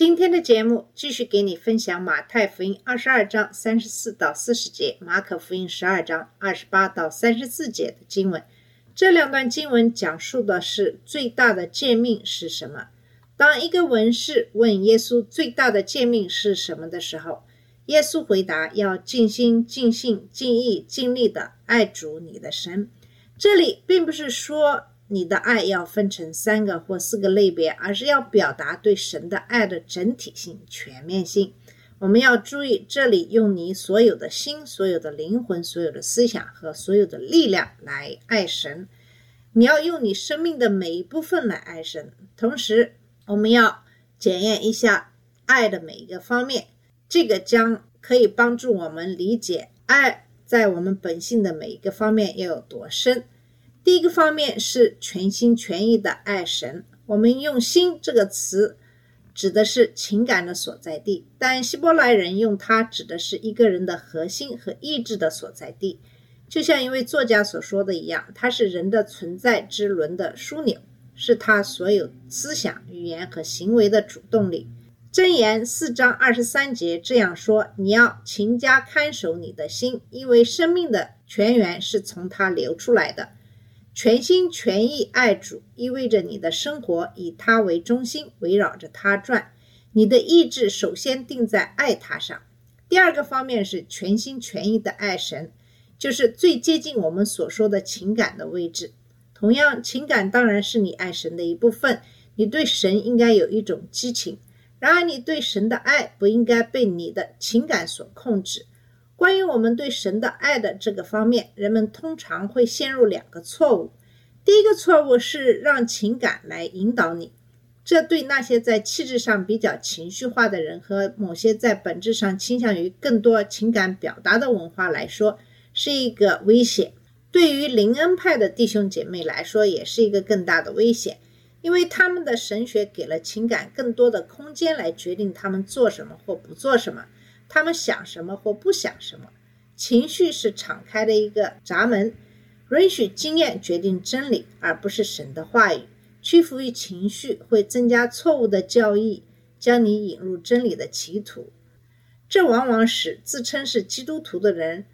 今天的节目继续给你分享马太福音二十二章三十四到四十节，马可福音十二章二十八到三十四节的经文。这两段经文讲述的是最大的诫命是什么。当一个文士问耶稣最大的诫命是什么的时候，耶稣回答：要尽心、尽性、尽意、尽力的爱主你的神。这里并不是说你的爱要分成三个或四个类别，而是要表达对神的爱的整体性、全面性。我们要注意，这里用你所有的心、所有的灵魂、所有的思想和所有的力量来爱神。你要用你生命的每一部分来爱神。同时，我们要检验一下爱的每一个方面，这个将可以帮助我们理解爱在我们本性的每一个方面要有多深。第一个方面是全心全意的爱神。我们用“心”这个词，指的是情感的所在地，但希伯来人用它指的是一个人的核心和意志的所在地。就像一位作家所说的一样，它是人的存在之轮的枢纽，是他所有思想、语言和行为的主动力。箴言四章二十三节这样说：“你要勤加看守你的心，因为生命的泉源是从它流出来的。”全心全意爱主，意味着你的生活以他为中心，围绕着他转。你的意志首先定在爱他上。第二个方面是全心全意的爱神，就是最接近我们所说的情感的位置。同样，情感当然是你爱神的一部分。你对神应该有一种激情，然而你对神的爱不应该被你的情感所控制。关于我们对神的爱的这个方面，人们通常会陷入两个错误。第一个错误是让情感来引导你，这对那些在气质上比较情绪化的人和某些在本质上倾向于更多情感表达的文化来说是一个危险。对于灵恩派的弟兄姐妹来说，也是一个更大的危险，因为他们的神学给了情感更多的空间来决定他们做什么或不做什么。他们想什么或不想什么，情绪是敞开的一个闸门，允许经验决定真理，而不是神的话语。屈服于情绪会增加错误的教义，将你引入真理的歧途。这往往使自称是基督徒的人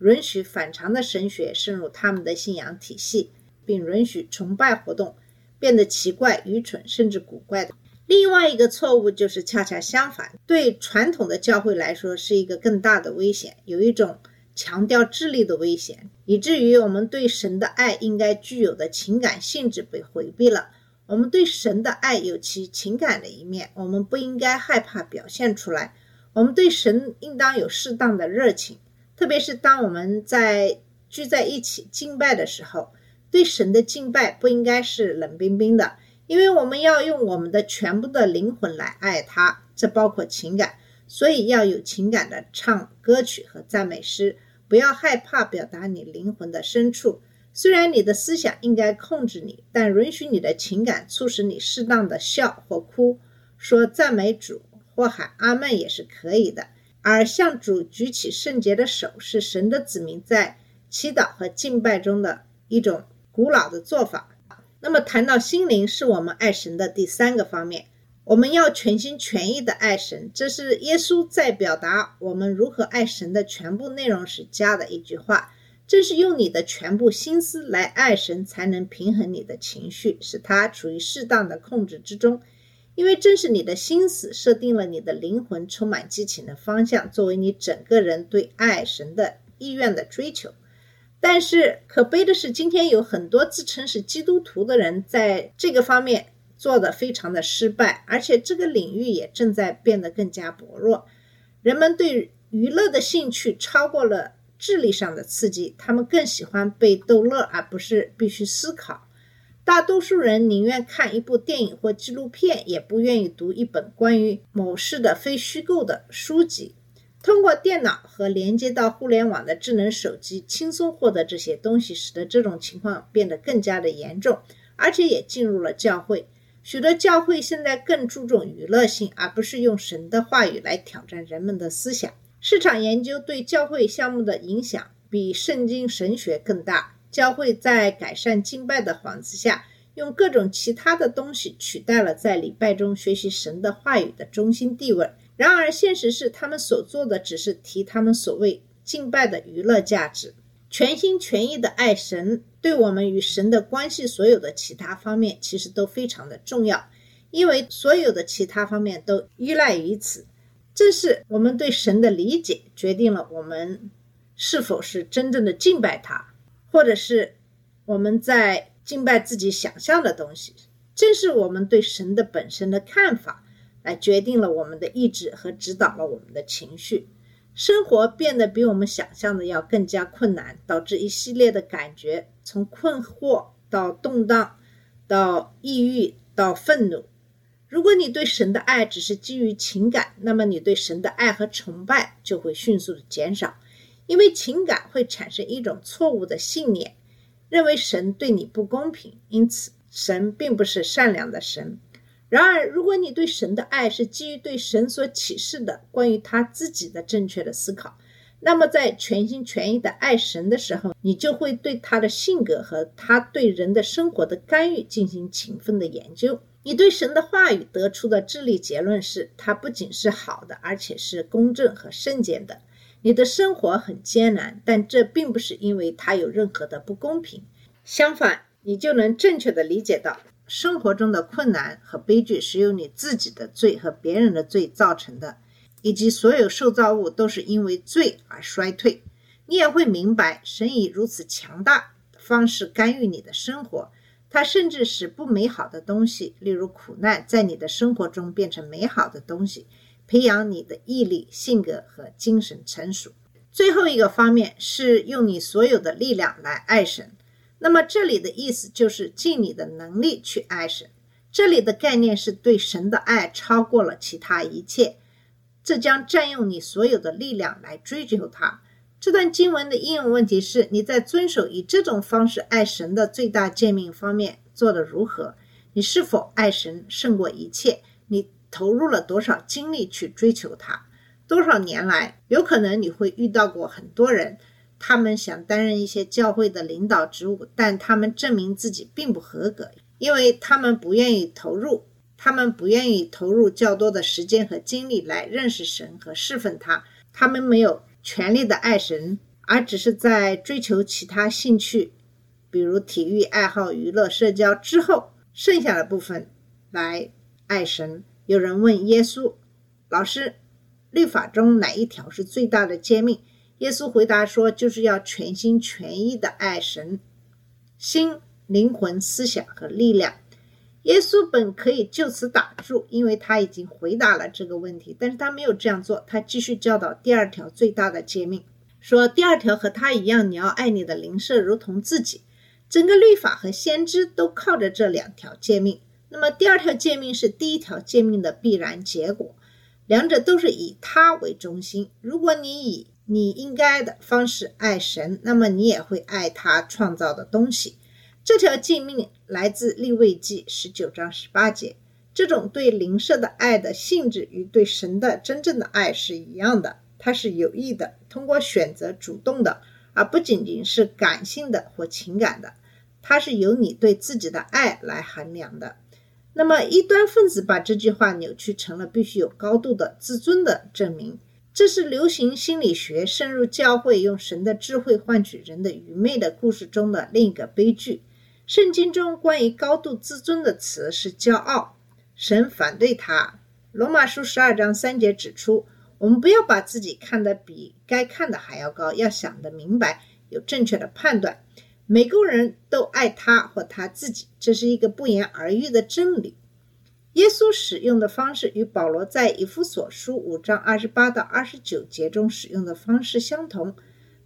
允许反常的神学渗入他们的信仰体系，并允许崇拜活动变得奇怪、愚蠢甚至古怪的。另外一个错误就是恰恰相反，对传统的教会来说是一个更大的危险，有一种强调智力的危险，以至于我们对神的爱应该具有的情感性质被回避了。我们对神的爱有其情感的一面，我们不应该害怕表现出来。我们对神应当有适当的热情，特别是当我们在聚在一起敬拜的时候，对神的敬拜不应该是冷冰冰的。因为我们要用我们的全部的灵魂来爱他，这包括情感，所以要有情感的唱歌曲和赞美诗。不要害怕表达你灵魂的深处。虽然你的思想应该控制你，但允许你的情感促使你适当的笑或哭，说赞美主或喊阿门也是可以的。而向主举起圣洁的手，是神的子民在祈祷和敬拜中的一种古老的做法。那么谈到心灵，是我们爱神的第三个方面。我们要全心全意的爱神，这是耶稣在表达我们如何爱神的全部内容时加的一句话。正是用你的全部心思来爱神，才能平衡你的情绪，使它处于适当的控制之中。因为正是你的心思设定了你的灵魂充满激情的方向，作为你整个人对爱神的意愿的追求。但是可悲的是，今天有很多自称是基督徒的人在这个方面做得非常的失败，而且这个领域也正在变得更加薄弱。人们对娱乐的兴趣超过了智力上的刺激，他们更喜欢被逗乐，而不是必须思考。大多数人宁愿看一部电影或纪录片，也不愿意读一本关于某事的非虚构的书籍。通过电脑和连接到互联网的智能手机，轻松获得这些东西，使得这种情况变得更加的严重，而且也进入了教会。许多教会现在更注重娱乐性，而不是用神的话语来挑战人们的思想。市场研究对教会项目的影响比圣经神学更大。教会在改善敬拜的幌子下，用各种其他的东西取代了在礼拜中学习神的话语的中心地位。然而，现实是他们所做的只是提他们所谓敬拜的娱乐价值。全心全意的爱神，对我们与神的关系所有的其他方面，其实都非常的重要，因为所有的其他方面都依赖于此。正是我们对神的理解，决定了我们是否是真正的敬拜他，或者是我们在敬拜自己想象的东西。正是我们对神的本身的看法。来决定了我们的意志和指导了我们的情绪，生活变得比我们想象的要更加困难，导致一系列的感觉，从困惑到动荡，到抑郁到愤怒。如果你对神的爱只是基于情感，那么你对神的爱和崇拜就会迅速的减少，因为情感会产生一种错误的信念，认为神对你不公平，因此神并不是善良的神。然而，如果你对神的爱是基于对神所启示的关于他自己的正确的思考，那么在全心全意的爱神的时候，你就会对他的性格和他对人的生活的干预进行勤奋的研究。你对神的话语得出的智力结论是，他不仅是好的，而且是公正和圣洁的。你的生活很艰难，但这并不是因为他有任何的不公平。相反，你就能正确的理解到。生活中的困难和悲剧是由你自己的罪和别人的罪造成的，以及所有受造物都是因为罪而衰退。你也会明白，神以如此强大的方式干预你的生活，他甚至使不美好的东西，例如苦难，在你的生活中变成美好的东西，培养你的毅力、性格和精神成熟。最后一个方面是用你所有的力量来爱神。那么这里的意思就是尽你的能力去爱神。这里的概念是对神的爱超过了其他一切，这将占用你所有的力量来追求他。这段经文的应用问题是：你在遵守以这种方式爱神的最大诫命方面做得如何？你是否爱神胜过一切？你投入了多少精力去追求他？多少年来，有可能你会遇到过很多人。他们想担任一些教会的领导职务，但他们证明自己并不合格，因为他们不愿意投入，他们不愿意投入较多的时间和精力来认识神和侍奉他。他们没有全力的爱神，而只是在追求其他兴趣，比如体育爱好、娱乐、社交之后，剩下的部分来爱神。有人问耶稣老师：“律法中哪一条是最大的诫命？”耶稣回答说：“就是要全心全意的爱神，心、灵魂、思想和力量。”耶稣本可以就此打住，因为他已经回答了这个问题，但是他没有这样做。他继续教导第二条最大的诫命，说：“第二条和他一样，你要爱你的邻舍如同自己。”整个律法和先知都靠着这两条诫命。那么，第二条诫命是第一条诫命的必然结果，两者都是以他为中心。如果你以你应该的方式爱神，那么你也会爱他创造的东西。这条诫命来自立位记十九章十八节。这种对灵舍的爱的性质与对神的真正的爱是一样的，它是有意的，通过选择主动的，而不仅仅是感性的或情感的。它是由你对自己的爱来衡量的。那么异端分子把这句话扭曲成了必须有高度的自尊的证明。这是流行心理学深入教会，用神的智慧换取人的愚昧的故事中的另一个悲剧。圣经中关于高度自尊的词是骄傲，神反对他。罗马书十二章三节指出，我们不要把自己看得比该看的还要高，要想得明白，有正确的判断。每个人都爱他或他自己，这是一个不言而喻的真理。耶稣使用的方式与保罗在以弗所书五章二十八到二十九节中使用的方式相同，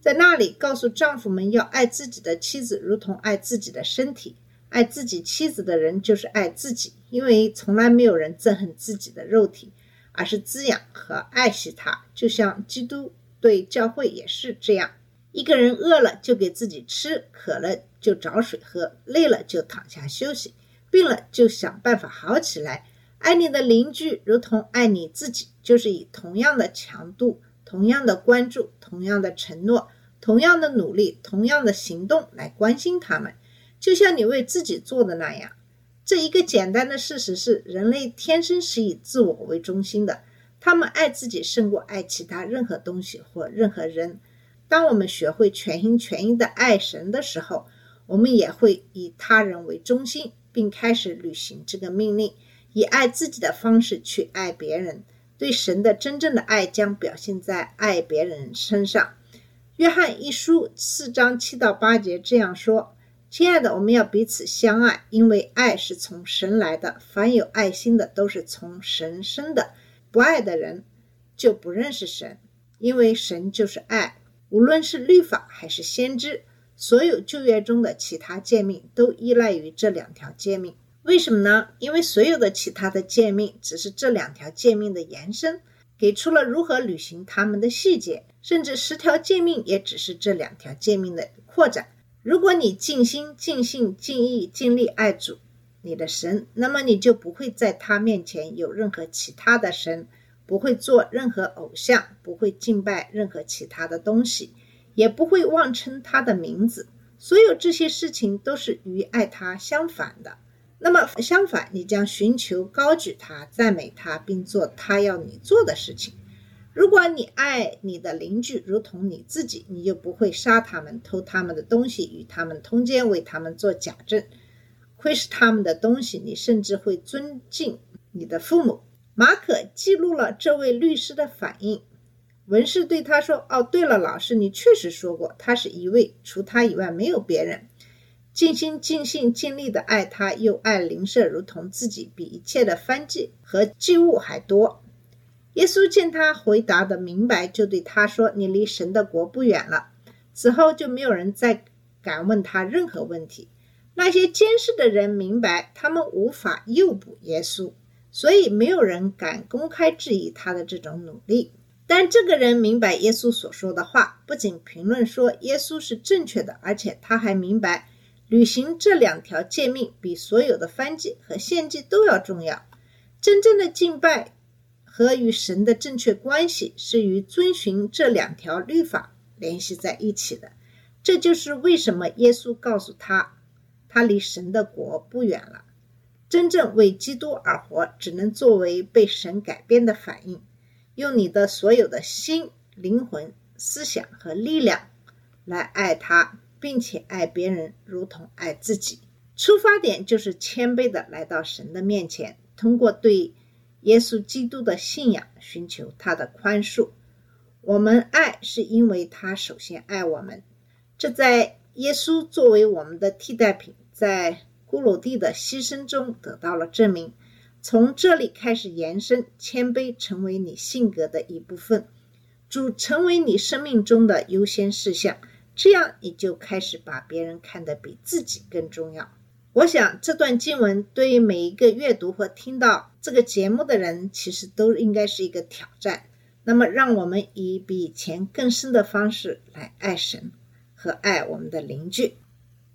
在那里告诉丈夫们要爱自己的妻子，如同爱自己的身体。爱自己妻子的人就是爱自己，因为从来没有人憎恨自己的肉体，而是滋养和爱惜它。就像基督对教会也是这样：一个人饿了就给自己吃，渴了就找水喝，累了就躺下休息，病了就想办法好起来。爱你的邻居如同爱你自己，就是以同样的强度、同样的关注、同样的承诺、同样的努力、同样的行动来关心他们，就像你为自己做的那样。这一个简单的事实是，人类天生是以自我为中心的，他们爱自己胜过爱其他任何东西或任何人。当我们学会全心全意的爱神的时候，我们也会以他人为中心，并开始履行这个命令。以爱自己的方式去爱别人，对神的真正的爱将表现在爱别人身上。约翰一书四章七到八节这样说：“亲爱的，我们要彼此相爱，因为爱是从神来的。凡有爱心的，都是从神生的；不爱的人就不认识神，因为神就是爱。无论是律法还是先知，所有旧约中的其他诫命，都依赖于这两条诫命。”为什么呢？因为所有的其他的诫命只是这两条诫命的延伸，给出了如何履行他们的细节，甚至十条诫命也只是这两条诫命的扩展。如果你尽心、尽性、尽意、尽力爱主你的神，那么你就不会在他面前有任何其他的神，不会做任何偶像，不会敬拜任何其他的东西，也不会妄称他的名字。所有这些事情都是与爱他相反的。那么相反，你将寻求高举他、赞美他，并做他要你做的事情。如果你爱你的邻居如同你自己，你就不会杀他们、偷他们的东西、与他们通奸、为他们做假证、窥视他们的东西。你甚至会尊敬你的父母。马可记录了这位律师的反应。文士对他说：“哦，对了，老师，你确实说过，他是一位，除他以外没有别人。”尽心尽性尽力的爱他，又爱邻舍如同自己，比一切的番祭和祭物还多。耶稣见他回答的明白，就对他说：“你离神的国不远了。”此后就没有人再敢问他任何问题。那些监视的人明白，他们无法诱捕耶稣，所以没有人敢公开质疑他的这种努力。但这个人明白耶稣所说的话，不仅评论说耶稣是正确的，而且他还明白。履行这两条诫命比所有的翻祭和献祭都要重要。真正的敬拜和与神的正确关系是与遵循这两条律法联系在一起的。这就是为什么耶稣告诉他，他离神的国不远了。真正为基督而活，只能作为被神改变的反应，用你的所有的心、灵魂、思想和力量来爱他。并且爱别人如同爱自己，出发点就是谦卑的来到神的面前，通过对耶稣基督的信仰寻求他的宽恕。我们爱是因为他首先爱我们，这在耶稣作为我们的替代品，在骷髅地的牺牲中得到了证明。从这里开始延伸，谦卑成为你性格的一部分，主成为你生命中的优先事项。这样你就开始把别人看得比自己更重要。我想这段经文对于每一个阅读或听到这个节目的人，其实都应该是一个挑战。那么，让我们以比以前更深的方式来爱神和爱我们的邻居。